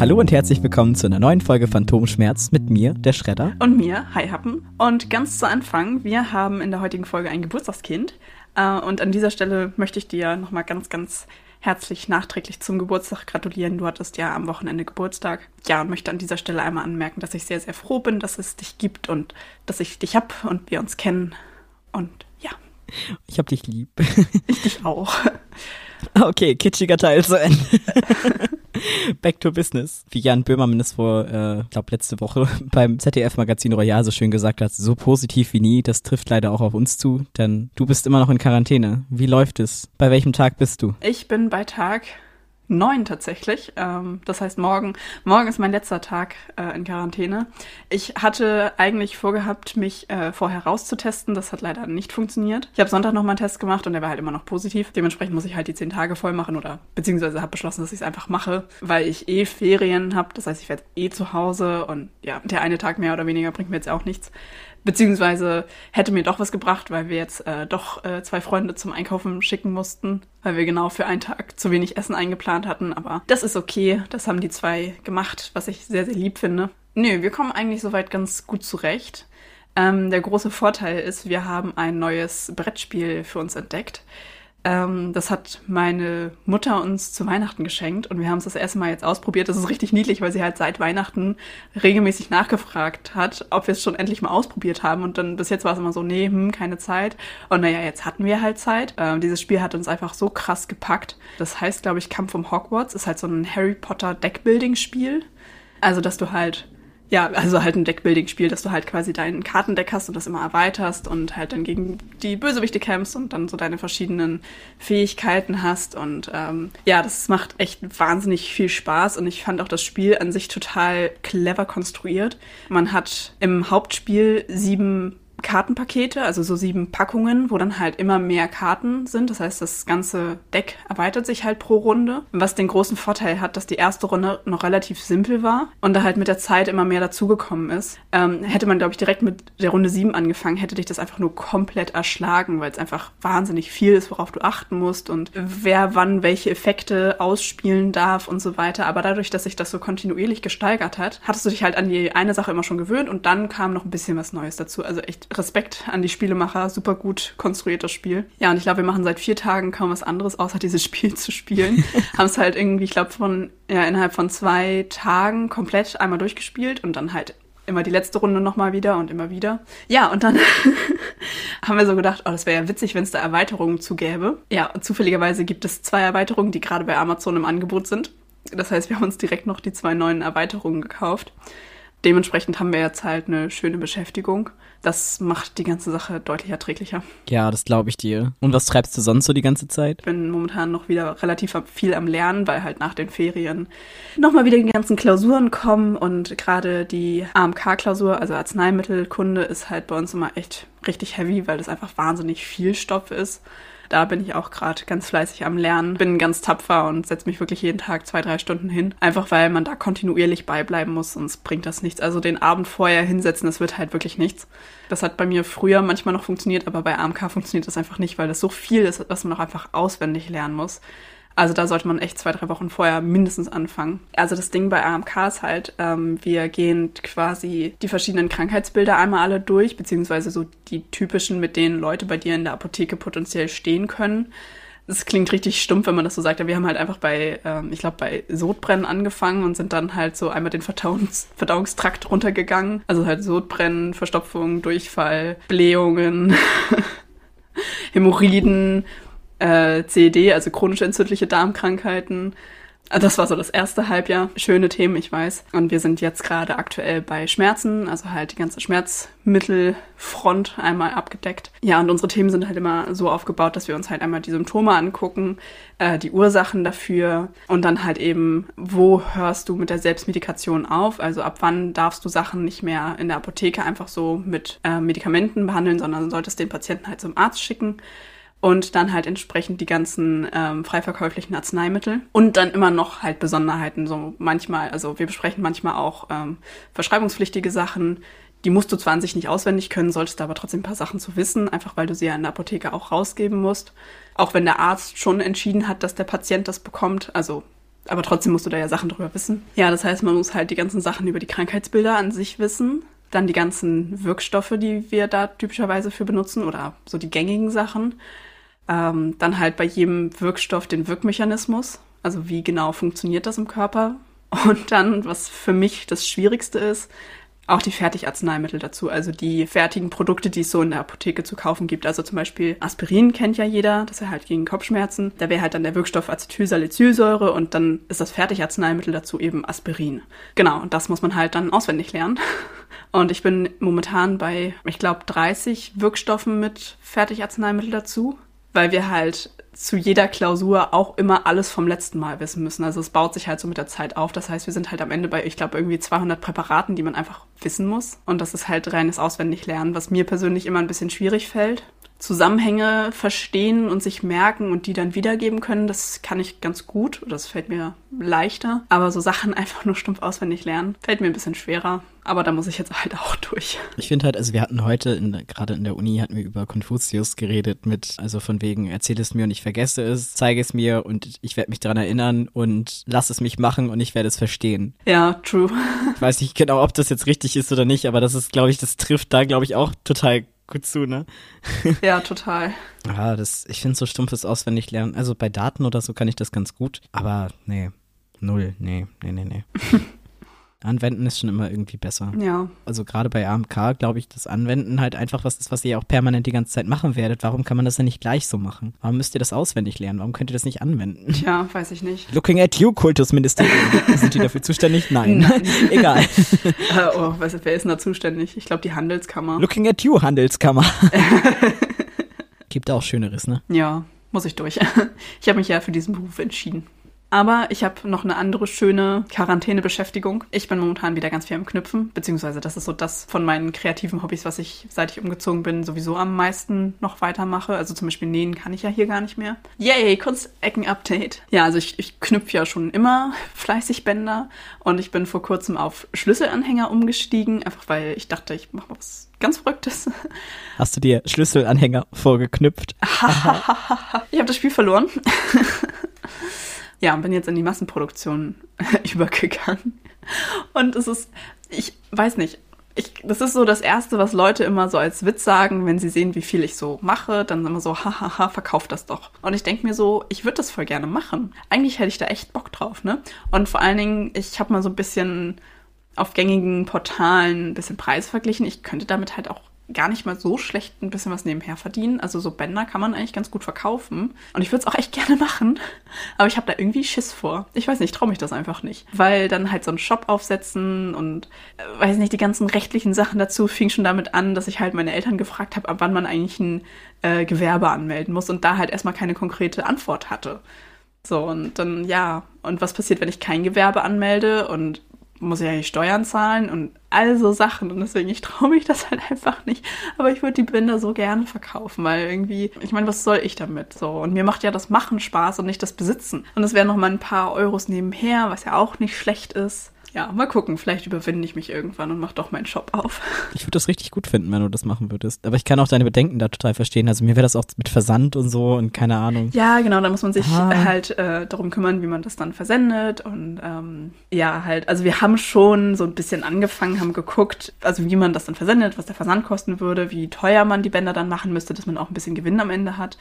Hallo und herzlich willkommen zu einer neuen Folge Phantomschmerz mit mir, der Schredder. Und mir, Hi Happen. Und ganz zu Anfang, wir haben in der heutigen Folge ein Geburtstagskind. Äh, und an dieser Stelle möchte ich dir nochmal ganz, ganz herzlich nachträglich zum Geburtstag gratulieren. Du hattest ja am Wochenende Geburtstag. Ja, und möchte an dieser Stelle einmal anmerken, dass ich sehr, sehr froh bin, dass es dich gibt und dass ich dich hab und wir uns kennen. Und ja. Ich hab dich lieb. Ich dich auch. Okay, kitschiger Teil zu Ende. Back to Business. Wie Jan Böhmermann es vor, äh, glaube letzte Woche beim ZDF-Magazin Royal so schön gesagt hat, so positiv wie nie, das trifft leider auch auf uns zu, denn du bist immer noch in Quarantäne. Wie läuft es? Bei welchem Tag bist du? Ich bin bei Tag neun tatsächlich. Ähm, das heißt, morgen, morgen ist mein letzter Tag äh, in Quarantäne. Ich hatte eigentlich vorgehabt, mich äh, vorher rauszutesten. Das hat leider nicht funktioniert. Ich habe Sonntag nochmal einen Test gemacht und der war halt immer noch positiv. Dementsprechend muss ich halt die zehn Tage voll machen oder beziehungsweise habe beschlossen, dass ich es einfach mache, weil ich eh Ferien habe. Das heißt, ich werde eh zu Hause und ja, der eine Tag mehr oder weniger bringt mir jetzt auch nichts. Beziehungsweise hätte mir doch was gebracht, weil wir jetzt äh, doch äh, zwei Freunde zum Einkaufen schicken mussten, weil wir genau für einen Tag zu wenig Essen eingeplant hatten. Aber das ist okay. Das haben die zwei gemacht, was ich sehr, sehr lieb finde. Nö, wir kommen eigentlich soweit ganz gut zurecht. Ähm, der große Vorteil ist, wir haben ein neues Brettspiel für uns entdeckt. Ähm, das hat meine Mutter uns zu Weihnachten geschenkt und wir haben es das erste Mal jetzt ausprobiert. Das ist richtig niedlich, weil sie halt seit Weihnachten regelmäßig nachgefragt hat, ob wir es schon endlich mal ausprobiert haben. Und dann bis jetzt war es immer so, nee, hm, keine Zeit. Und naja, jetzt hatten wir halt Zeit. Ähm, dieses Spiel hat uns einfach so krass gepackt. Das heißt, glaube ich, Kampf um Hogwarts ist halt so ein Harry Potter Deckbuilding-Spiel. Also, dass du halt ja, also halt ein Deckbuilding-Spiel, dass du halt quasi deinen Kartendeck hast und das immer erweiterst und halt dann gegen die Bösewichte kämpfst und dann so deine verschiedenen Fähigkeiten hast. Und ähm, ja, das macht echt wahnsinnig viel Spaß und ich fand auch das Spiel an sich total clever konstruiert. Man hat im Hauptspiel sieben Kartenpakete, also so sieben Packungen, wo dann halt immer mehr Karten sind. Das heißt, das ganze Deck erweitert sich halt pro Runde. Was den großen Vorteil hat, dass die erste Runde noch relativ simpel war und da halt mit der Zeit immer mehr dazugekommen ist. Ähm, hätte man, glaube ich, direkt mit der Runde sieben angefangen, hätte dich das einfach nur komplett erschlagen, weil es einfach wahnsinnig viel ist, worauf du achten musst und wer wann welche Effekte ausspielen darf und so weiter. Aber dadurch, dass sich das so kontinuierlich gesteigert hat, hattest du dich halt an die eine Sache immer schon gewöhnt und dann kam noch ein bisschen was Neues dazu. Also echt Respekt an die Spielemacher, super gut konstruiertes Spiel. Ja, und ich glaube, wir machen seit vier Tagen kaum was anderes, außer dieses Spiel zu spielen. Haben es halt irgendwie, ich glaube, von, ja, innerhalb von zwei Tagen komplett einmal durchgespielt und dann halt immer die letzte Runde nochmal wieder und immer wieder. Ja, und dann haben wir so gedacht, oh, das wäre ja witzig, wenn es da Erweiterungen zu gäbe. Ja, zufälligerweise gibt es zwei Erweiterungen, die gerade bei Amazon im Angebot sind. Das heißt, wir haben uns direkt noch die zwei neuen Erweiterungen gekauft. Dementsprechend haben wir jetzt halt eine schöne Beschäftigung das macht die ganze Sache deutlich erträglicher. Ja, das glaube ich dir. Und was treibst du sonst so die ganze Zeit? Ich bin momentan noch wieder relativ viel am Lernen, weil halt nach den Ferien nochmal wieder die ganzen Klausuren kommen und gerade die AMK-Klausur, also Arzneimittelkunde, ist halt bei uns immer echt richtig heavy, weil das einfach wahnsinnig viel Stoff ist. Da bin ich auch gerade ganz fleißig am Lernen, bin ganz tapfer und setze mich wirklich jeden Tag zwei, drei Stunden hin. Einfach weil man da kontinuierlich beibleiben muss, sonst bringt das nichts. Also den Abend vorher hinsetzen, das wird halt wirklich nichts. Das hat bei mir früher manchmal noch funktioniert, aber bei AMK funktioniert das einfach nicht, weil das so viel ist, was man auch einfach auswendig lernen muss. Also da sollte man echt zwei, drei Wochen vorher mindestens anfangen. Also das Ding bei AMK ist halt, ähm, wir gehen quasi die verschiedenen Krankheitsbilder einmal alle durch, beziehungsweise so die typischen, mit denen Leute bei dir in der Apotheke potenziell stehen können. Das klingt richtig stumpf, wenn man das so sagt, aber wir haben halt einfach bei, ähm, ich glaube, bei Sodbrennen angefangen und sind dann halt so einmal den Verdauungs Verdauungstrakt runtergegangen. Also halt Sodbrennen, Verstopfung, Durchfall, Blähungen, Hämorrhoiden äh, CED, also chronische entzündliche Darmkrankheiten. Also das war so das erste Halbjahr. Schöne Themen, ich weiß. Und wir sind jetzt gerade aktuell bei Schmerzen, also halt die ganze Schmerzmittelfront einmal abgedeckt. Ja, und unsere Themen sind halt immer so aufgebaut, dass wir uns halt einmal die Symptome angucken, äh, die Ursachen dafür und dann halt eben, wo hörst du mit der Selbstmedikation auf? Also ab wann darfst du Sachen nicht mehr in der Apotheke einfach so mit äh, Medikamenten behandeln, sondern solltest den Patienten halt zum Arzt schicken und dann halt entsprechend die ganzen ähm, freiverkäuflichen Arzneimittel und dann immer noch halt Besonderheiten. So manchmal, also wir besprechen manchmal auch ähm, verschreibungspflichtige Sachen. Die musst du zwar an sich nicht auswendig können, solltest aber trotzdem ein paar Sachen zu wissen, einfach weil du sie ja in der Apotheke auch rausgeben musst. Auch wenn der Arzt schon entschieden hat, dass der Patient das bekommt. Also aber trotzdem musst du da ja Sachen drüber wissen. Ja, das heißt, man muss halt die ganzen Sachen über die Krankheitsbilder an sich wissen. Dann die ganzen Wirkstoffe, die wir da typischerweise für benutzen oder so die gängigen Sachen. Ähm, dann halt bei jedem Wirkstoff den Wirkmechanismus. Also wie genau funktioniert das im Körper? Und dann, was für mich das Schwierigste ist, auch die Fertigarzneimittel dazu, also die fertigen Produkte, die es so in der Apotheke zu kaufen gibt. Also zum Beispiel Aspirin kennt ja jeder, das ist halt gegen Kopfschmerzen. Da wäre halt dann der Wirkstoff Acetylsalicylsäure und dann ist das Fertigarzneimittel dazu eben Aspirin. Genau, und das muss man halt dann auswendig lernen. Und ich bin momentan bei, ich glaube, 30 Wirkstoffen mit Fertigarzneimittel dazu, weil wir halt zu jeder Klausur auch immer alles vom letzten Mal wissen müssen. Also es baut sich halt so mit der Zeit auf. Das heißt, wir sind halt am Ende bei, ich glaube, irgendwie 200 Präparaten, die man einfach wissen muss. Und das ist halt reines Auswendiglernen, was mir persönlich immer ein bisschen schwierig fällt. Zusammenhänge verstehen und sich merken und die dann wiedergeben können, das kann ich ganz gut. Das fällt mir leichter. Aber so Sachen einfach nur stumpf auswendig lernen, fällt mir ein bisschen schwerer. Aber da muss ich jetzt halt auch durch. Ich finde halt, also wir hatten heute, in, gerade in der Uni, hatten wir über Konfuzius geredet mit, also von wegen, erzähl es mir und ich vergesse es, zeige es mir und ich werde mich daran erinnern und lass es mich machen und ich werde es verstehen. Ja, true. Ich weiß nicht genau, ob das jetzt richtig ist oder nicht, aber das ist, glaube ich, das trifft da, glaube ich, auch total gut zu, ne? Ja, total. Ja, das, ich finde so stumpfes Auswendiglernen. Also bei Daten oder so kann ich das ganz gut, aber nee, null, nee, nee, nee, nee. Anwenden ist schon immer irgendwie besser. Ja. Also gerade bei AMK glaube ich, das Anwenden halt einfach was ist, was ihr auch permanent die ganze Zeit machen werdet. Warum kann man das denn nicht gleich so machen? Warum müsst ihr das auswendig lernen? Warum könnt ihr das nicht anwenden? Ja, weiß ich nicht. Looking at you, Kultusministerium. Sind die dafür zuständig? Nein. Egal. Äh, oh, nicht, wer ist denn da zuständig? Ich glaube, die Handelskammer. Looking at you, Handelskammer. Gibt auch Schöneres, ne? Ja, muss ich durch. Ich habe mich ja für diesen Beruf entschieden. Aber ich habe noch eine andere schöne Quarantänebeschäftigung. Ich bin momentan wieder ganz viel am Knüpfen, beziehungsweise das ist so das von meinen kreativen Hobbys, was ich, seit ich umgezogen bin, sowieso am meisten noch weitermache. Also zum Beispiel nähen kann ich ja hier gar nicht mehr. Yay, Kunstecken-Update. Ja, also ich, ich knüpfe ja schon immer fleißig Bänder und ich bin vor kurzem auf Schlüsselanhänger umgestiegen, einfach weil ich dachte, ich mache was ganz Verrücktes. Hast du dir Schlüsselanhänger vorgeknüpft? ich habe das Spiel verloren. Ja, und bin jetzt in die Massenproduktion übergegangen. Und es ist, ich weiß nicht, ich, das ist so das Erste, was Leute immer so als Witz sagen, wenn sie sehen, wie viel ich so mache, dann immer so, hahaha, verkauf das doch. Und ich denke mir so, ich würde das voll gerne machen. Eigentlich hätte ich da echt Bock drauf, ne? Und vor allen Dingen, ich habe mal so ein bisschen auf gängigen Portalen ein bisschen Preis verglichen. Ich könnte damit halt auch gar nicht mal so schlecht ein bisschen was nebenher verdienen. Also so Bänder kann man eigentlich ganz gut verkaufen. Und ich würde es auch echt gerne machen. Aber ich habe da irgendwie Schiss vor. Ich weiß nicht, traue mich das einfach nicht. Weil dann halt so einen Shop aufsetzen und äh, weiß nicht, die ganzen rechtlichen Sachen dazu fing schon damit an, dass ich halt meine Eltern gefragt habe, ab wann man eigentlich ein äh, Gewerbe anmelden muss und da halt erstmal keine konkrete Antwort hatte. So, und dann, ja, und was passiert, wenn ich kein Gewerbe anmelde und muss ja die Steuern zahlen und all so Sachen. Und deswegen, ich traue mich das halt einfach nicht. Aber ich würde die Binder so gerne verkaufen, weil irgendwie, ich meine, was soll ich damit? So. Und mir macht ja das Machen Spaß und nicht das Besitzen. Und es wären noch mal ein paar Euros nebenher, was ja auch nicht schlecht ist ja, mal gucken. Vielleicht überwinde ich mich irgendwann und mache doch meinen Shop auf. Ich würde das richtig gut finden, wenn du das machen würdest. Aber ich kann auch deine Bedenken da total verstehen. Also mir wäre das auch mit Versand und so und keine Ahnung. Ja, genau. Da muss man sich ah. halt äh, darum kümmern, wie man das dann versendet. Und ähm, ja, halt, also wir haben schon so ein bisschen angefangen, haben geguckt, also wie man das dann versendet, was der Versand kosten würde, wie teuer man die Bänder dann machen müsste, dass man auch ein bisschen Gewinn am Ende hat.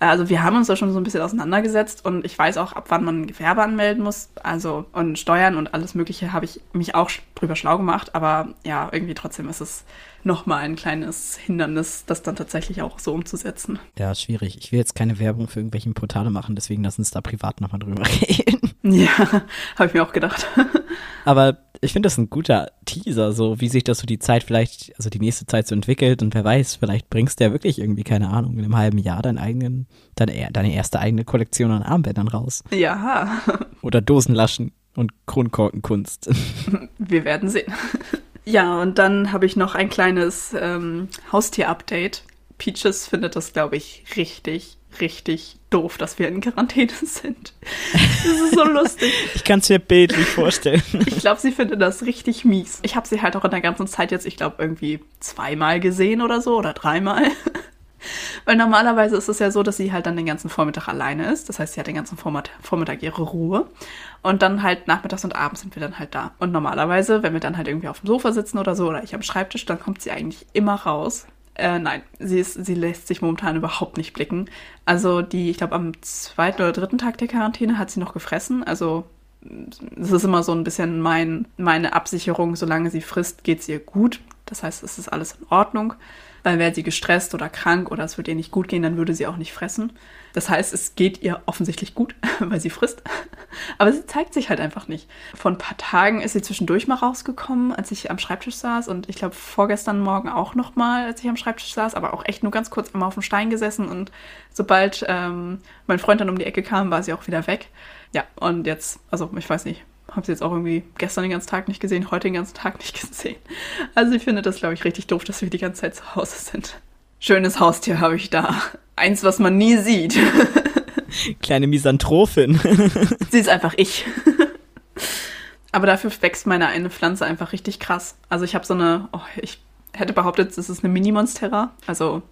Also wir haben uns da schon so ein bisschen auseinandergesetzt und ich weiß auch, ab wann man Gewerbe anmelden muss. Also und Steuern und alles Mögliche habe ich mich auch drüber schlau gemacht. Aber ja, irgendwie trotzdem ist es nochmal ein kleines Hindernis, das dann tatsächlich auch so umzusetzen. Ja, schwierig. Ich will jetzt keine Werbung für irgendwelche Portale machen, deswegen lass uns da privat nochmal drüber reden. Ja, habe ich mir auch gedacht. Aber ich finde das ein guter Teaser, so wie sich das so die Zeit vielleicht, also die nächste Zeit so entwickelt und wer weiß, vielleicht bringst du ja wirklich irgendwie, keine Ahnung, in einem halben Jahr deinen eigenen, deine, deine erste eigene Kollektion an Armbändern raus. Ja. Oder Dosenlaschen und Kronkorkenkunst. Wir werden sehen. Ja, und dann habe ich noch ein kleines ähm, Haustier-Update. Peaches findet das, glaube ich, richtig, richtig doof, dass wir in Quarantäne sind. Das ist so lustig. ich kann es mir bildlich vorstellen. ich glaube, sie findet das richtig mies. Ich habe sie halt auch in der ganzen Zeit jetzt, ich glaube, irgendwie zweimal gesehen oder so oder dreimal. Weil normalerweise ist es ja so, dass sie halt dann den ganzen Vormittag alleine ist. Das heißt, sie hat den ganzen Vormittag ihre Ruhe. Und dann halt nachmittags und abends sind wir dann halt da. Und normalerweise, wenn wir dann halt irgendwie auf dem Sofa sitzen oder so oder ich am Schreibtisch, dann kommt sie eigentlich immer raus. Äh, nein, sie, ist, sie lässt sich momentan überhaupt nicht blicken. Also die, ich glaube, am zweiten oder dritten Tag der Quarantäne hat sie noch gefressen. Also das ist immer so ein bisschen mein, meine Absicherung, solange sie frisst, geht es ihr gut. Das heißt, es ist alles in Ordnung. Weil wäre sie gestresst oder krank oder es würde ihr nicht gut gehen, dann würde sie auch nicht fressen. Das heißt, es geht ihr offensichtlich gut, weil sie frisst. Aber sie zeigt sich halt einfach nicht. Vor ein paar Tagen ist sie zwischendurch mal rausgekommen, als ich am Schreibtisch saß. Und ich glaube, vorgestern Morgen auch noch mal, als ich am Schreibtisch saß. Aber auch echt nur ganz kurz einmal auf dem Stein gesessen. Und sobald ähm, mein Freund dann um die Ecke kam, war sie auch wieder weg. Ja, und jetzt, also ich weiß nicht, habe sie jetzt auch irgendwie gestern den ganzen Tag nicht gesehen, heute den ganzen Tag nicht gesehen. Also ich finde das, glaube ich, richtig doof, dass wir die ganze Zeit zu Hause sind. Schönes Haustier habe ich da. Eins, was man nie sieht. Kleine Misanthropin. sie ist einfach ich. Aber dafür wächst meine eine Pflanze einfach richtig krass. Also ich habe so eine, oh, ich hätte behauptet, es ist eine Mini-Monstera. Also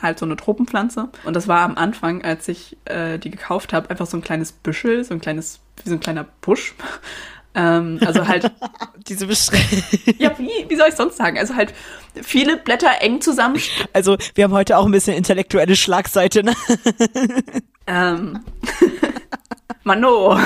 halt so eine Tropenpflanze. Und das war am Anfang, als ich äh, die gekauft habe, einfach so ein kleines Büschel, so ein kleines, wie so ein kleiner Busch. Ähm, also halt. Diese Beschreibung. ja, wie, wie soll ich sonst sagen? Also halt viele Blätter eng zusammen. Also wir haben heute auch ein bisschen intellektuelle Schlagseite, ne? ähm. Mano.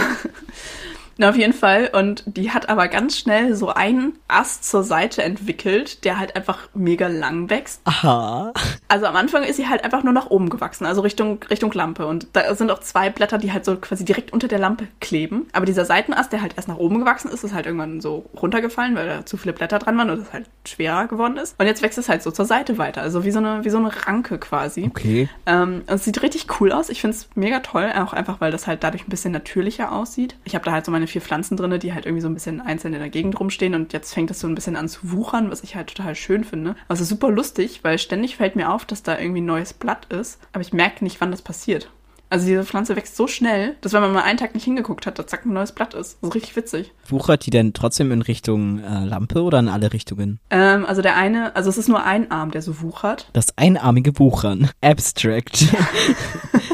Na, auf jeden Fall. Und die hat aber ganz schnell so einen Ast zur Seite entwickelt, der halt einfach mega lang wächst. Aha. Also am Anfang ist sie halt einfach nur nach oben gewachsen, also Richtung, Richtung Lampe. Und da sind auch zwei Blätter, die halt so quasi direkt unter der Lampe kleben. Aber dieser Seitenast, der halt erst nach oben gewachsen ist, ist halt irgendwann so runtergefallen, weil da zu viele Blätter dran waren und es halt schwerer geworden ist. Und jetzt wächst es halt so zur Seite weiter. Also wie so eine, wie so eine Ranke quasi. Okay. Ähm, es sieht richtig cool aus. Ich finde es mega toll, auch einfach, weil das halt dadurch ein bisschen natürlicher aussieht. Ich habe da halt so meine vier Pflanzen drin, die halt irgendwie so ein bisschen einzeln in der Gegend rumstehen und jetzt fängt das so ein bisschen an zu wuchern, was ich halt total schön finde. Also super lustig, weil ständig fällt mir auf, dass da irgendwie ein neues Blatt ist, aber ich merke nicht, wann das passiert. Also diese Pflanze wächst so schnell, dass wenn man mal einen Tag nicht hingeguckt hat, da zack ein neues Blatt ist. Das ist richtig witzig. Wuchert die denn trotzdem in Richtung äh, Lampe oder in alle Richtungen? Ähm, also der eine, also es ist nur ein Arm, der so wuchert. Das einarmige Wuchern. Abstract.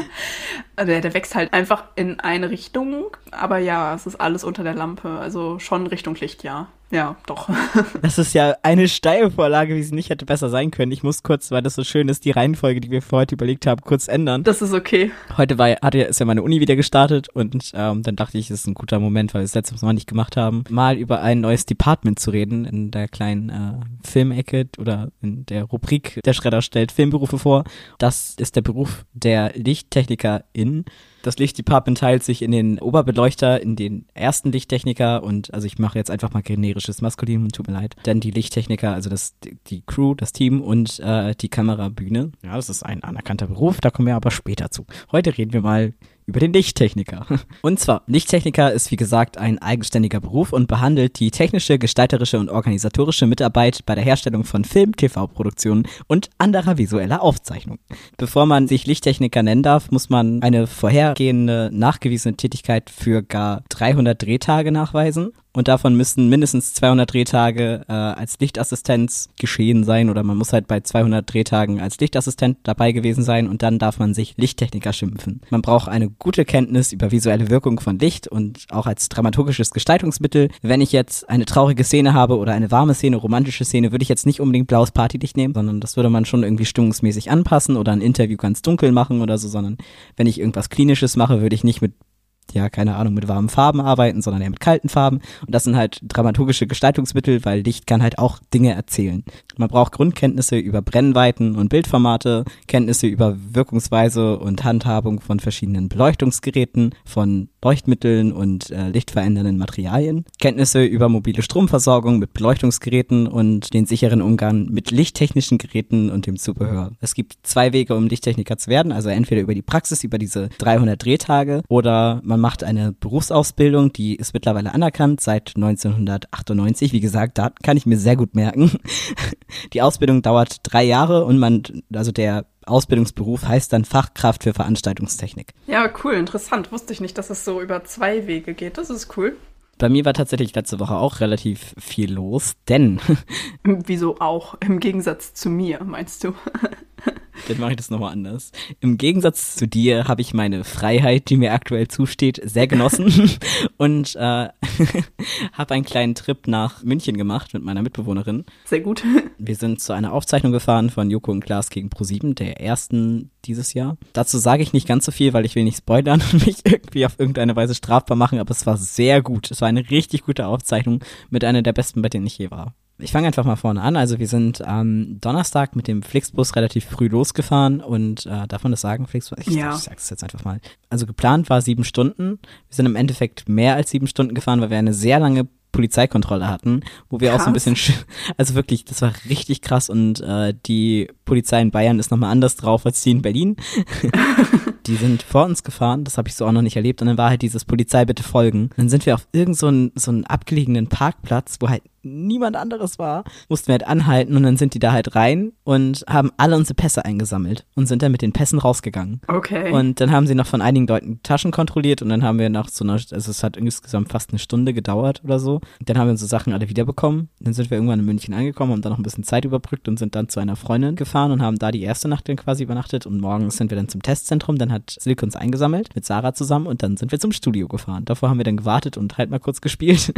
Also der, der wächst halt einfach in eine Richtung, aber ja, es ist alles unter der Lampe. Also schon Richtung Licht, ja. Ja, doch. Das ist ja eine Steilvorlage, wie sie nicht hätte besser sein können. Ich muss kurz, weil das so schön ist, die Reihenfolge, die wir für heute überlegt haben, kurz ändern. Das ist okay. Heute war, hatte, ist ja meine Uni wieder gestartet und ähm, dann dachte ich, es ist ein guter Moment, weil wir es letztes Mal nicht gemacht haben, mal über ein neues Department zu reden in der kleinen äh, Filmecke oder in der Rubrik Der Schredder stellt Filmberufe vor. Das ist der Beruf der Lichttechnikerin. Das Lichtdepartment teilt sich in den Oberbeleuchter, in den ersten Lichttechniker und also ich mache jetzt einfach mal generisches Maskulin, tut mir leid. Dann die Lichttechniker, also das, die Crew, das Team und äh, die Kamerabühne. Ja, das ist ein anerkannter Beruf, da kommen wir aber später zu. Heute reden wir mal über den Lichttechniker. Und zwar, Lichttechniker ist wie gesagt ein eigenständiger Beruf und behandelt die technische, gestalterische und organisatorische Mitarbeit bei der Herstellung von Film, TV-Produktionen und anderer visueller Aufzeichnung. Bevor man sich Lichttechniker nennen darf, muss man eine vorhergehende nachgewiesene Tätigkeit für gar 300 Drehtage nachweisen und davon müssen mindestens 200 Drehtage äh, als Lichtassistenz geschehen sein oder man muss halt bei 200 Drehtagen als Lichtassistent dabei gewesen sein und dann darf man sich Lichttechniker schimpfen. Man braucht eine gute Kenntnis über visuelle Wirkung von Licht und auch als dramaturgisches Gestaltungsmittel. Wenn ich jetzt eine traurige Szene habe oder eine warme Szene, romantische Szene, würde ich jetzt nicht unbedingt blaues Partylicht nehmen, sondern das würde man schon irgendwie stimmungsmäßig anpassen oder ein Interview ganz dunkel machen oder so, sondern wenn ich irgendwas Klinisches mache, würde ich nicht mit ja, keine Ahnung, mit warmen Farben arbeiten, sondern eher mit kalten Farben. Und das sind halt dramaturgische Gestaltungsmittel, weil Licht kann halt auch Dinge erzählen. Man braucht Grundkenntnisse über Brennweiten und Bildformate, Kenntnisse über Wirkungsweise und Handhabung von verschiedenen Beleuchtungsgeräten, von Leuchtmitteln und äh, lichtverändernden Materialien, Kenntnisse über mobile Stromversorgung mit Beleuchtungsgeräten und den sicheren Umgang mit lichttechnischen Geräten und dem Zubehör. Es gibt zwei Wege, um Lichttechniker zu werden, also entweder über die Praxis, über diese 300 Drehtage oder man macht eine Berufsausbildung, die ist mittlerweile anerkannt seit 1998. Wie gesagt, da kann ich mir sehr gut merken. Die Ausbildung dauert drei Jahre und man, also der Ausbildungsberuf heißt dann Fachkraft für Veranstaltungstechnik. Ja, cool, interessant. Wusste ich nicht, dass es so über zwei Wege geht. Das ist cool. Bei mir war tatsächlich letzte Woche auch relativ viel los, denn. Wieso auch? Im Gegensatz zu mir, meinst du? Dann mache ich das nochmal anders. Im Gegensatz zu dir habe ich meine Freiheit, die mir aktuell zusteht, sehr genossen und äh, habe einen kleinen Trip nach München gemacht mit meiner Mitbewohnerin. Sehr gut. Wir sind zu einer Aufzeichnung gefahren von Joko und Klaas gegen Pro7, der ersten dieses Jahr. Dazu sage ich nicht ganz so viel, weil ich will nicht spoilern und mich irgendwie auf irgendeine Weise strafbar machen, aber es war sehr gut. Es war eine richtig gute Aufzeichnung mit einer der besten, bei denen ich je war. Ich fange einfach mal vorne an. Also wir sind am Donnerstag mit dem Flixbus relativ früh losgefahren und äh, darf man das sagen, Flixbus? Ich, Ja. ich sag's jetzt einfach mal. Also geplant war sieben Stunden. Wir sind im Endeffekt mehr als sieben Stunden gefahren, weil wir eine sehr lange Polizeikontrolle hatten, wo wir auch so ein Krass. bisschen, sch- also wirklich, das war richtig krass und äh, die Polizei in Bayern ist nochmal anders drauf als die in Berlin. die sind vor uns gefahren, das habe ich so auch noch nicht erlebt und dann war halt dieses Polizei bitte folgen. Dann sind wir auf irgend so einen, so einen abgelegenen Parkplatz, wo halt niemand anderes war, mussten wir halt anhalten und dann sind die da halt rein und haben alle unsere Pässe eingesammelt und sind dann mit den Pässen rausgegangen. Okay. Und dann haben sie noch von einigen Leuten die Taschen kontrolliert und dann haben wir nach so einer, also es hat insgesamt fast eine Stunde gedauert oder so. Dann haben wir unsere Sachen alle wiederbekommen. Dann sind wir irgendwann in München angekommen, haben dann noch ein bisschen Zeit überbrückt und sind dann zu einer Freundin gefahren und haben da die erste Nacht dann quasi übernachtet und morgens sind wir dann zum Testzentrum. Dann hat Silke uns eingesammelt mit Sarah zusammen und dann sind wir zum Studio gefahren. Davor haben wir dann gewartet und halt mal kurz gespielt.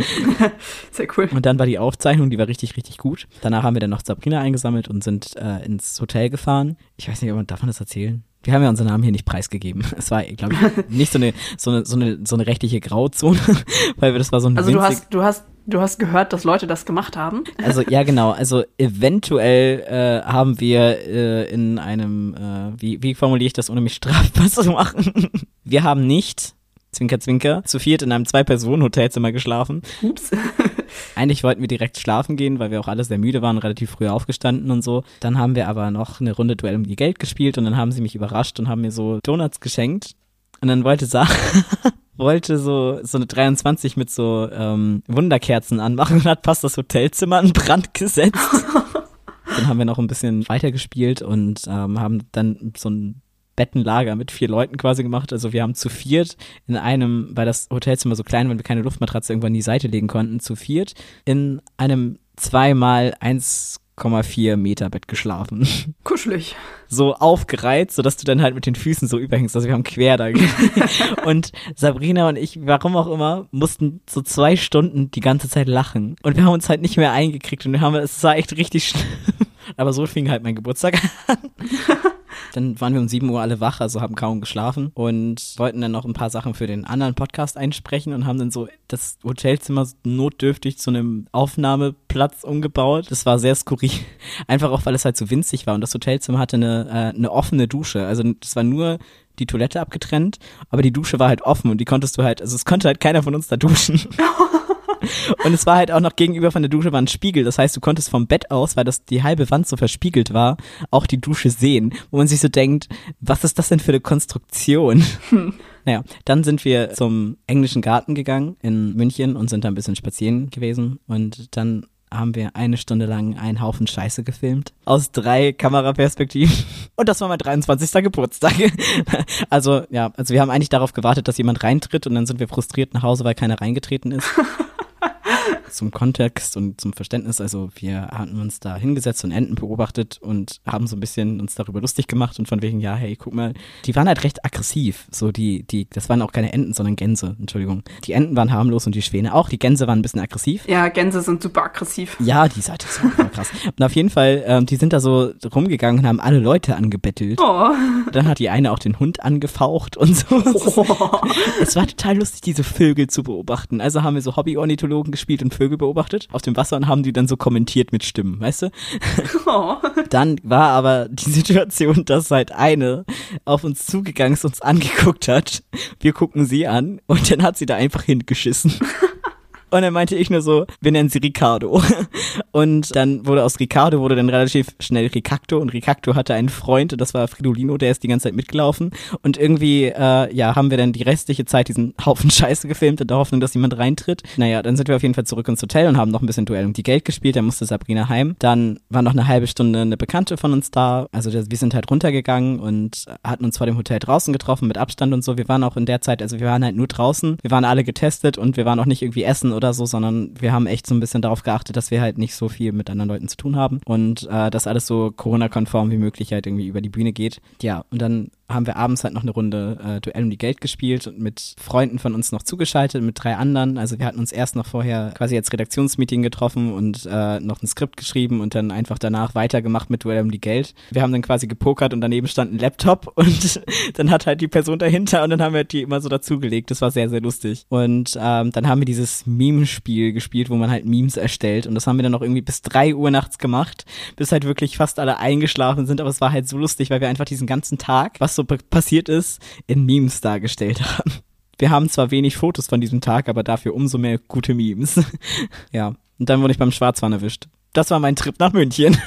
Sehr cool. Und dann war die Aufzeichnung, die war richtig, richtig gut. Danach haben wir dann noch Sabrina eingesammelt und sind äh, ins Hotel gefahren. Ich weiß nicht, ob man darf man das erzählen? Wir haben ja unseren Namen hier nicht preisgegeben. Es war, glaube ich, nicht so eine, so eine, so eine, so eine rechtliche Grauzone, weil wir, das war so ein Also du hast, du hast, du hast gehört, dass Leute das gemacht haben. also ja genau, also eventuell äh, haben wir äh, in einem, äh, wie, wie formuliere ich das, ohne mich strafbar zu machen? Wir haben nicht, Zwinker, Zwinker, zu viert in einem Zwei-Personen-Hotelzimmer geschlafen. Ups. Eigentlich wollten wir direkt schlafen gehen, weil wir auch alle sehr müde waren, relativ früh aufgestanden und so. Dann haben wir aber noch eine Runde Duell um die Geld gespielt und dann haben sie mich überrascht und haben mir so Donuts geschenkt. Und dann wollte Sarah, wollte so, so eine 23 mit so ähm, Wunderkerzen anmachen und hat fast das Hotelzimmer in Brand gesetzt. dann haben wir noch ein bisschen weitergespielt und ähm, haben dann so ein Bettenlager mit vier Leuten quasi gemacht. Also wir haben zu viert in einem, weil das Hotelzimmer so klein war und wir keine Luftmatratze irgendwann in die Seite legen konnten, zu viert in einem zweimal 1,4 Meter Bett geschlafen. Kuschelig. So aufgereiht, sodass du dann halt mit den Füßen so überhängst. Also wir haben quer da. und Sabrina und ich, warum auch immer, mussten so zwei Stunden die ganze Zeit lachen. Und wir haben uns halt nicht mehr eingekriegt und wir haben, es war echt richtig schlimm. Aber so fing halt mein Geburtstag an. Dann waren wir um 7 Uhr alle wach, also haben kaum geschlafen und wollten dann noch ein paar Sachen für den anderen Podcast einsprechen und haben dann so das Hotelzimmer notdürftig zu einem Aufnahmeplatz umgebaut. Das war sehr skurril. Einfach auch, weil es halt so winzig war und das Hotelzimmer hatte eine, äh, eine offene Dusche. Also das war nur die Toilette abgetrennt, aber die Dusche war halt offen und die konntest du halt, also es konnte halt keiner von uns da duschen. Und es war halt auch noch gegenüber von der Dusche war ein Spiegel. Das heißt, du konntest vom Bett aus, weil das die halbe Wand so verspiegelt war, auch die Dusche sehen. Wo man sich so denkt, was ist das denn für eine Konstruktion? Naja, dann sind wir zum englischen Garten gegangen in München und sind da ein bisschen spazieren gewesen. Und dann haben wir eine Stunde lang einen Haufen Scheiße gefilmt. Aus drei Kameraperspektiven. Und das war mein 23. Geburtstag. Also, ja, also wir haben eigentlich darauf gewartet, dass jemand reintritt und dann sind wir frustriert nach Hause, weil keiner reingetreten ist. zum Kontext und zum Verständnis. Also wir hatten uns da hingesetzt und Enten beobachtet und haben so ein bisschen uns darüber lustig gemacht und von wegen, ja, hey, guck mal, die waren halt recht aggressiv. So die, die, das waren auch keine Enten, sondern Gänse, Entschuldigung. Die Enten waren harmlos und die Schwäne auch. Die Gänse waren ein bisschen aggressiv. Ja, Gänse sind super aggressiv. Ja, die Seite ist auch voll krass. Und auf jeden Fall, ähm, die sind da so rumgegangen und haben alle Leute angebettelt. Oh. Dann hat die eine auch den Hund angefaucht und so. Es war total lustig, diese Vögel zu beobachten. Also haben wir so Hobby-Ornithologen gespielt und Vögel beobachtet auf dem Wasser und haben die dann so kommentiert mit Stimmen, weißt du? oh. Dann war aber die Situation, dass halt eine auf uns zugegangen ist, uns angeguckt hat. Wir gucken sie an und dann hat sie da einfach hingeschissen. Und dann meinte ich nur so, wir nennen sie Ricardo. Und dann wurde aus Ricardo wurde dann relativ schnell Ricacto und Ricacto hatte einen Freund und das war Fridolino, der ist die ganze Zeit mitgelaufen. Und irgendwie, äh, ja, haben wir dann die restliche Zeit diesen Haufen Scheiße gefilmt in der Hoffnung, dass jemand reintritt. Naja, dann sind wir auf jeden Fall zurück ins Hotel und haben noch ein bisschen Duell um die Geld gespielt. Dann musste Sabrina heim. Dann war noch eine halbe Stunde eine Bekannte von uns da. Also wir sind halt runtergegangen und hatten uns vor dem Hotel draußen getroffen mit Abstand und so. Wir waren auch in der Zeit, also wir waren halt nur draußen. Wir waren alle getestet und wir waren auch nicht irgendwie essen oder so, sondern wir haben echt so ein bisschen darauf geachtet, dass wir halt nicht so viel mit anderen Leuten zu tun haben und äh, dass alles so Corona-konform wie möglich halt irgendwie über die Bühne geht. Ja, und dann haben wir abends halt noch eine Runde äh, Duell um die Geld gespielt und mit Freunden von uns noch zugeschaltet, mit drei anderen. Also wir hatten uns erst noch vorher quasi als Redaktionsmeeting getroffen und äh, noch ein Skript geschrieben und dann einfach danach weitergemacht mit Duell um die Geld. Wir haben dann quasi gepokert und daneben stand ein Laptop und dann hat halt die Person dahinter und dann haben wir die immer so dazugelegt. Das war sehr, sehr lustig. Und ähm, dann haben wir dieses Meme-Spiel gespielt, wo man halt Memes erstellt und das haben wir dann noch irgendwie bis drei Uhr nachts gemacht, bis halt wirklich fast alle eingeschlafen sind. Aber es war halt so lustig, weil wir einfach diesen ganzen Tag, was so passiert ist, in Memes dargestellt haben. Wir haben zwar wenig Fotos von diesem Tag, aber dafür umso mehr gute Memes. ja, und dann wurde ich beim Schwarzfahren erwischt. Das war mein Trip nach München.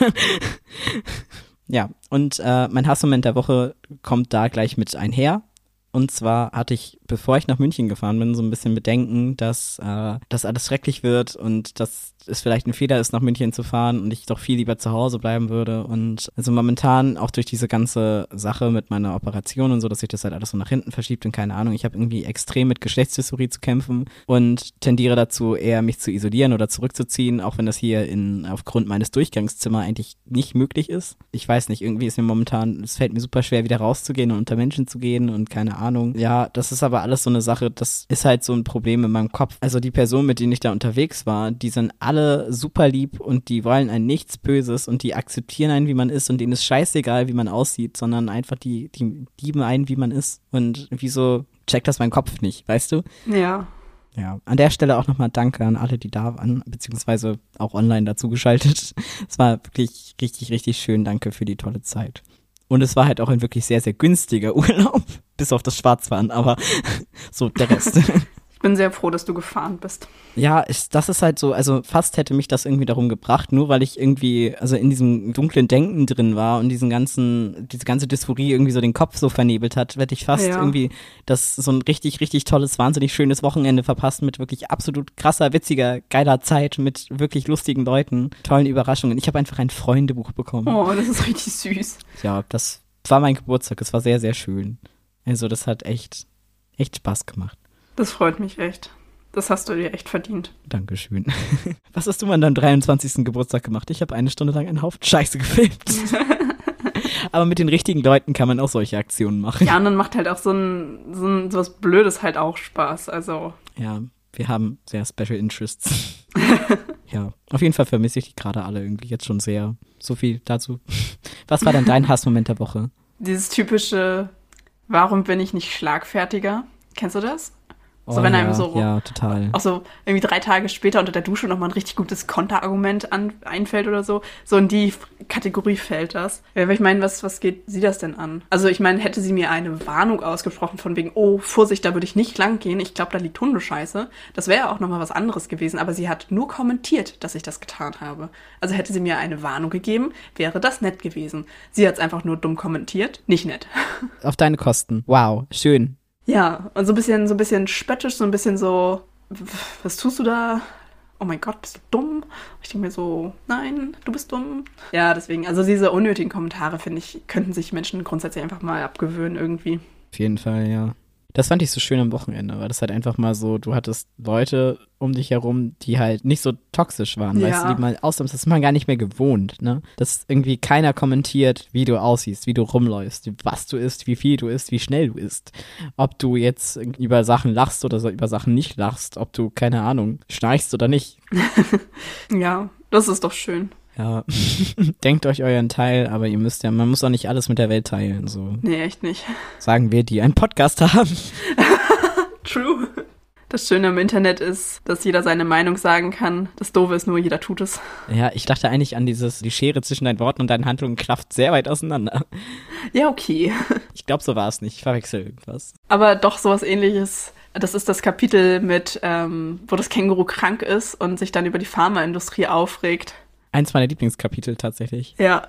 ja, und äh, mein Hassmoment der Woche kommt da gleich mit einher. Und zwar hatte ich, bevor ich nach München gefahren bin, so ein bisschen Bedenken, dass äh, das alles schrecklich wird und dass es vielleicht ein Fehler ist, nach München zu fahren und ich doch viel lieber zu Hause bleiben würde. Und also momentan auch durch diese ganze Sache mit meiner Operation und so, dass sich das halt alles so nach hinten verschiebt und keine Ahnung. Ich habe irgendwie extrem mit Geschlechtsdysphorie zu kämpfen und tendiere dazu, eher mich zu isolieren oder zurückzuziehen, auch wenn das hier in aufgrund meines Durchgangszimmers eigentlich nicht möglich ist. Ich weiß nicht, irgendwie ist mir momentan, es fällt mir super schwer, wieder rauszugehen und unter Menschen zu gehen und keine Ahnung. Ja, das ist aber alles so eine Sache, das ist halt so ein Problem in meinem Kopf. Also die Personen, mit denen ich da unterwegs war, die sind alle alle super lieb und die wollen ein nichts Böses und die akzeptieren einen, wie man ist und denen ist scheißegal, wie man aussieht, sondern einfach die, die lieben einen, wie man ist. Und wieso checkt das mein Kopf nicht, weißt du? Ja. Ja, an der Stelle auch nochmal Danke an alle, die da waren, beziehungsweise auch online dazugeschaltet. Es war wirklich richtig, richtig schön. Danke für die tolle Zeit. Und es war halt auch ein wirklich sehr, sehr günstiger Urlaub, bis auf das Schwarzfahren, aber so der Rest bin sehr froh, dass du gefahren bist. Ja, ich, das ist halt so, also fast hätte mich das irgendwie darum gebracht, nur weil ich irgendwie, also in diesem dunklen Denken drin war und diesen ganzen, diese ganze Dysphorie irgendwie so den Kopf so vernebelt hat, hätte ich fast ja. irgendwie das so ein richtig, richtig tolles, wahnsinnig schönes Wochenende verpasst mit wirklich absolut krasser, witziger, geiler Zeit, mit wirklich lustigen Leuten, tollen Überraschungen. Ich habe einfach ein Freundebuch bekommen. Oh, das ist richtig süß. Ja, das war mein Geburtstag, es war sehr, sehr schön. Also das hat echt, echt Spaß gemacht. Das freut mich echt. Das hast du dir echt verdient. Dankeschön. Was hast du an deinem 23. Geburtstag gemacht? Ich habe eine Stunde lang einen Haufen Scheiße gefilmt. Aber mit den richtigen Leuten kann man auch solche Aktionen machen. Ja, und dann macht halt auch so ein, so ein so was Blödes halt auch Spaß. Also. Ja, wir haben sehr Special Interests. ja, auf jeden Fall vermisse ich die gerade alle irgendwie jetzt schon sehr. So viel dazu. Was war denn dein Hassmoment der Woche? Dieses typische, warum bin ich nicht schlagfertiger? Kennst du das? So, oh, wenn einem ja, so, ja, total. auch so irgendwie drei Tage später unter der Dusche nochmal ein richtig gutes Konterargument an, einfällt oder so. So in die Kategorie fällt das. Ja, weil ich meine, was, was geht sie das denn an? Also ich meine, hätte sie mir eine Warnung ausgesprochen von wegen, oh, Vorsicht, da würde ich nicht lang gehen, ich glaube, da liegt Hundescheiße. Das wäre ja auch nochmal was anderes gewesen, aber sie hat nur kommentiert, dass ich das getan habe. Also hätte sie mir eine Warnung gegeben, wäre das nett gewesen. Sie hat es einfach nur dumm kommentiert, nicht nett. Auf deine Kosten. Wow, schön. Ja, und so ein bisschen, so ein bisschen spöttisch, so ein bisschen so, was tust du da? Oh mein Gott, bist du dumm? Ich denke mir so, nein, du bist dumm. Ja, deswegen, also diese unnötigen Kommentare, finde ich, könnten sich Menschen grundsätzlich einfach mal abgewöhnen irgendwie. Auf jeden Fall, ja. Das fand ich so schön am Wochenende, weil das halt einfach mal so, du hattest Leute um dich herum, die halt nicht so toxisch waren, ja. weißt du, die mal ausnahms, das ist man gar nicht mehr gewohnt, ne? Dass irgendwie keiner kommentiert, wie du aussiehst, wie du rumläufst, was du isst, wie viel du isst, wie schnell du isst. Ob du jetzt über Sachen lachst oder über Sachen nicht lachst, ob du, keine Ahnung, schnarchst oder nicht. ja, das ist doch schön. Ja, denkt euch euren Teil, aber ihr müsst ja, man muss auch nicht alles mit der Welt teilen, so. Nee, echt nicht. Sagen wir, die einen Podcast haben. True. Das Schöne im Internet ist, dass jeder seine Meinung sagen kann. Das Doofe ist nur, jeder tut es. Ja, ich dachte eigentlich an dieses, die Schere zwischen deinen Worten und deinen Handlungen klafft sehr weit auseinander. Ja, okay. Ich glaube, so war es nicht. Ich verwechsel irgendwas. Aber doch sowas ähnliches. Das ist das Kapitel mit, ähm, wo das Känguru krank ist und sich dann über die Pharmaindustrie aufregt. Eins meiner Lieblingskapitel tatsächlich. Ja,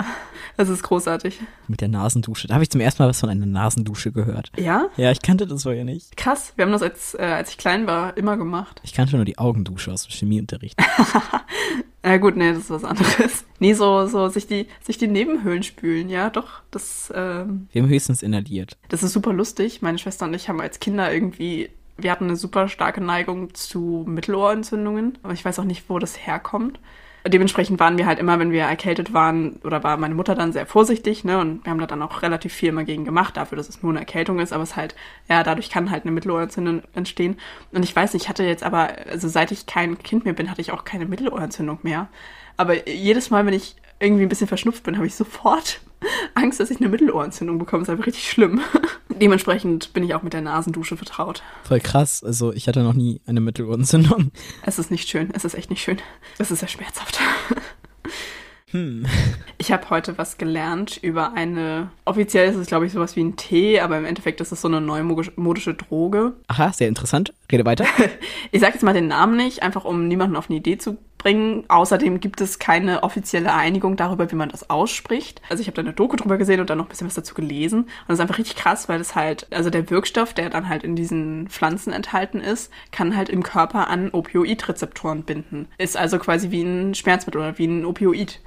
das ist großartig. Mit der Nasendusche. Da habe ich zum ersten Mal was von einer Nasendusche gehört. Ja? Ja, ich kannte das vorher nicht. Krass, wir haben das, als, äh, als ich klein war, immer gemacht. Ich kannte nur die Augendusche aus dem Chemieunterricht. ja gut, nee, das ist was anderes. Nee, so, so sich, die, sich die Nebenhöhlen spülen, ja, doch. Das, ähm, Wir haben höchstens inhaliert. Das ist super lustig. Meine Schwester und ich haben als Kinder irgendwie wir hatten eine super starke Neigung zu Mittelohrentzündungen, aber ich weiß auch nicht, wo das herkommt. Dementsprechend waren wir halt immer, wenn wir erkältet waren, oder war meine Mutter dann sehr vorsichtig, ne? Und wir haben da dann auch relativ viel immer gegen gemacht, dafür, dass es nur eine Erkältung ist, aber es halt, ja, dadurch kann halt eine Mittelohrentzündung entstehen. Und ich weiß, ich hatte jetzt aber, also seit ich kein Kind mehr bin, hatte ich auch keine Mittelohrentzündung mehr. Aber jedes Mal, wenn ich irgendwie ein bisschen verschnupft bin, habe ich sofort Angst, dass ich eine Mittelohrentzündung bekomme. Ist einfach richtig schlimm. Dementsprechend bin ich auch mit der Nasendusche vertraut. Voll krass. Also ich hatte noch nie eine Mittelohrentzündung. Es ist nicht schön. Es ist echt nicht schön. Es ist sehr schmerzhaft. Hm. Ich habe heute was gelernt über eine, offiziell ist es glaube ich sowas wie ein Tee, aber im Endeffekt ist es so eine neumodische Droge. Aha, sehr interessant. Rede weiter. Ich sage jetzt mal den Namen nicht, einfach um niemanden auf eine Idee zu bringen. Außerdem gibt es keine offizielle Einigung darüber, wie man das ausspricht. Also ich habe da eine Doku drüber gesehen und dann noch ein bisschen was dazu gelesen. Und das ist einfach richtig krass, weil das halt, also der Wirkstoff, der dann halt in diesen Pflanzen enthalten ist, kann halt im Körper an Opioidrezeptoren binden. Ist also quasi wie ein Schmerzmittel oder wie ein Opioid.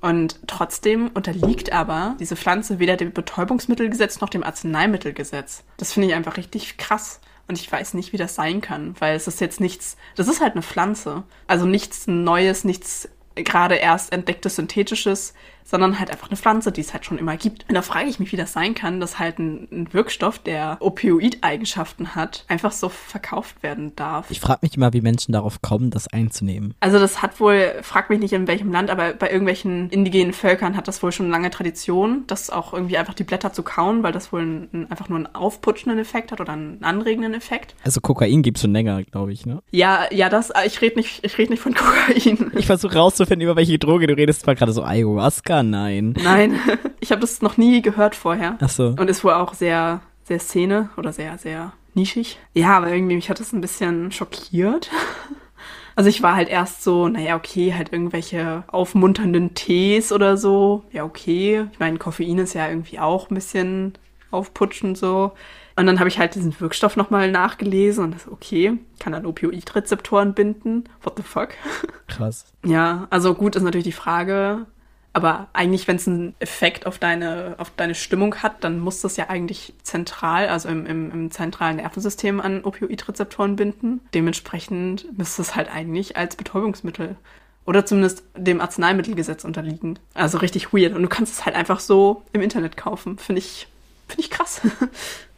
Und trotzdem unterliegt aber diese Pflanze weder dem Betäubungsmittelgesetz noch dem Arzneimittelgesetz. Das finde ich einfach richtig krass. Und ich weiß nicht, wie das sein kann, weil es ist jetzt nichts, das ist halt eine Pflanze. Also nichts Neues, nichts gerade erst entdecktes Synthetisches, sondern halt einfach eine Pflanze, die es halt schon immer gibt. Und da frage ich mich, wie das sein kann, dass halt ein, ein Wirkstoff, der Opioid-Eigenschaften hat, einfach so verkauft werden darf. Ich frage mich immer, wie Menschen darauf kommen, das einzunehmen. Also das hat wohl, frag mich nicht in welchem Land, aber bei irgendwelchen indigenen Völkern hat das wohl schon lange Tradition, das auch irgendwie einfach die Blätter zu kauen, weil das wohl ein, ein, einfach nur einen aufputschenden Effekt hat oder einen anregenden Effekt. Also Kokain gibt's schon länger, glaube ich, ne? Ja, ja, das, ich rede nicht, ich rede nicht von Kokain. Ich versuche rauszufinden, über welche Droge du redest. War gerade so Ayahuasca? Nein. Nein, ich habe das noch nie gehört vorher. Ach so. Und ist wohl auch sehr, sehr Szene oder sehr, sehr nischig. Ja, aber irgendwie mich hat das ein bisschen schockiert. Also ich war halt erst so, naja, okay, halt irgendwelche aufmunternden Tees oder so. Ja, okay. Ich meine, Koffein ist ja irgendwie auch ein bisschen aufputschend so. Und dann habe ich halt diesen Wirkstoff nochmal nachgelesen und das, okay, kann an Opioidrezeptoren binden. What the fuck? Krass. Ja, also gut ist natürlich die Frage, aber eigentlich, wenn es einen Effekt auf deine, auf deine Stimmung hat, dann muss das ja eigentlich zentral, also im, im, im zentralen Nervensystem an Opioidrezeptoren binden. Dementsprechend müsste es halt eigentlich als Betäubungsmittel oder zumindest dem Arzneimittelgesetz unterliegen. Also richtig weird. Und du kannst es halt einfach so im Internet kaufen. Finde ich, finde ich krass.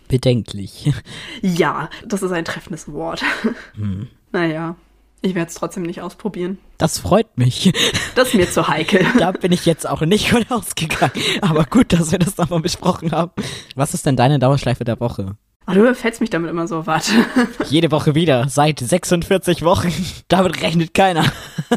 Bedenklich. Ja, das ist ein treffendes Wort. Hm. Naja, ich werde es trotzdem nicht ausprobieren. Das freut mich. Das ist mir zu heikel. Da bin ich jetzt auch nicht von ausgegangen. Aber gut, dass wir das nochmal besprochen haben. Was ist denn deine Dauerschleife der Woche? Oh, du überfällst mich damit immer so, warte. Jede Woche wieder, seit 46 Wochen. Damit rechnet keiner.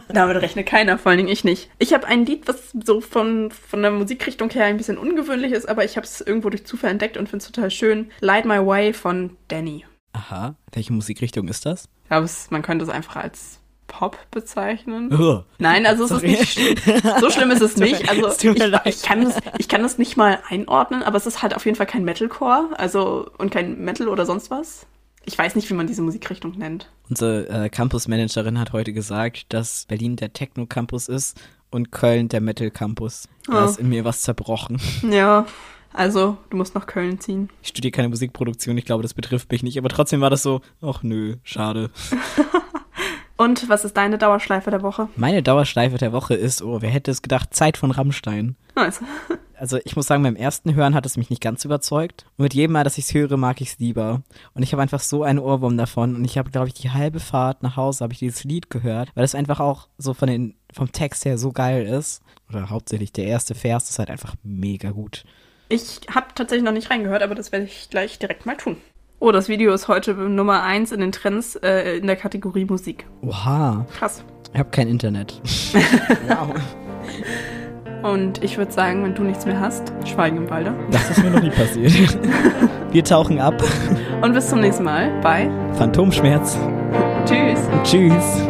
Damit rechnet keiner, vor allen Dingen ich nicht. Ich habe ein Lied, was so von, von der Musikrichtung her ein bisschen ungewöhnlich ist, aber ich habe es irgendwo durch Zufall entdeckt und finde es total schön. Light My Way von Danny. Aha, welche Musikrichtung ist das? Ich glaube, es- man könnte es einfach als Pop bezeichnen. Ugh. Nein, also es ist Sorry. nicht schlimm. So schlimm ist es nicht. Also es ich, ich, kann das, ich kann das nicht mal einordnen, aber es ist halt auf jeden Fall kein Metalcore, also und kein Metal oder sonst was. Ich weiß nicht, wie man diese Musikrichtung nennt. Unsere äh, Campus-Managerin hat heute gesagt, dass Berlin der Techno-Campus ist und Köln der Metal-Campus. Da Oh. ist in mir was zerbrochen. Ja, also du musst nach Köln ziehen. Ich studiere keine Musikproduktion, ich glaube, das betrifft mich nicht. Aber trotzdem war das so, ach nö, schade. Und was ist deine Dauerschleife der Woche? Meine Dauerschleife der Woche ist, oh, wer hätte es gedacht, Zeit von Rammstein. Nice. Also ich muss sagen, beim ersten Hören hat es mich nicht ganz überzeugt. Und mit jedem Mal, dass ich es höre, mag ich es lieber. Und ich habe einfach so einen Ohrwurm davon. Und ich habe, glaube ich, die halbe Fahrt nach Hause habe ich dieses Lied gehört, weil es einfach auch so von den, vom Text her so geil ist. Oder hauptsächlich der erste Vers ist halt einfach mega gut. Ich habe tatsächlich noch nicht reingehört, aber das werde ich gleich direkt mal tun. Oh, das Video ist heute Nummer eins in den Trends äh, in der Kategorie Musik. Oha, Krass. ich habe kein Internet. wow. Und ich würde sagen, wenn du nichts mehr hast, schweigen im Walde. Das ist mir noch nie passiert. Wir tauchen ab. Und bis zum nächsten Mal. Bye. Phantomschmerz. Tschüss. Tschüss.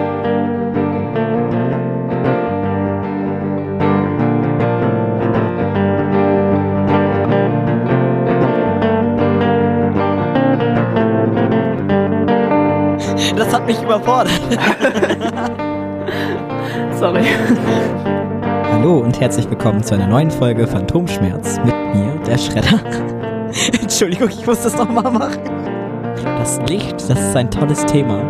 Das hat mich überfordert. Sorry. Hallo und herzlich willkommen zu einer neuen Folge Phantomschmerz mit mir, der Schredder. Entschuldigung, ich muss das nochmal machen. Das Licht, das ist ein tolles Thema.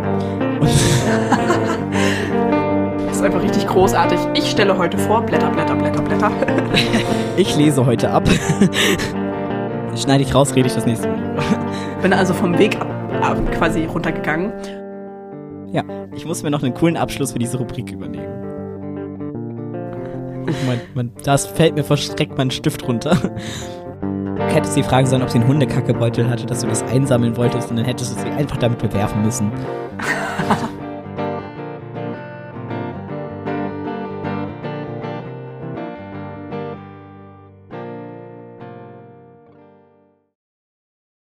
Und ist einfach richtig großartig. Ich stelle heute vor, Blätter, Blätter, Blätter, Blätter. ich lese heute ab. Schneide ich raus, rede ich das nächste Mal. Bin also vom Weg ab, ab quasi runtergegangen. Ja, ich muss mir noch einen coolen Abschluss für diese Rubrik überlegen. Oh, mein, mein, das fällt mir verschreckt mein Stift runter. Du hättest sie fragen sollen, ob sie einen Hundekackebeutel hatte, dass du das einsammeln wolltest und dann hättest du sie einfach damit bewerfen müssen.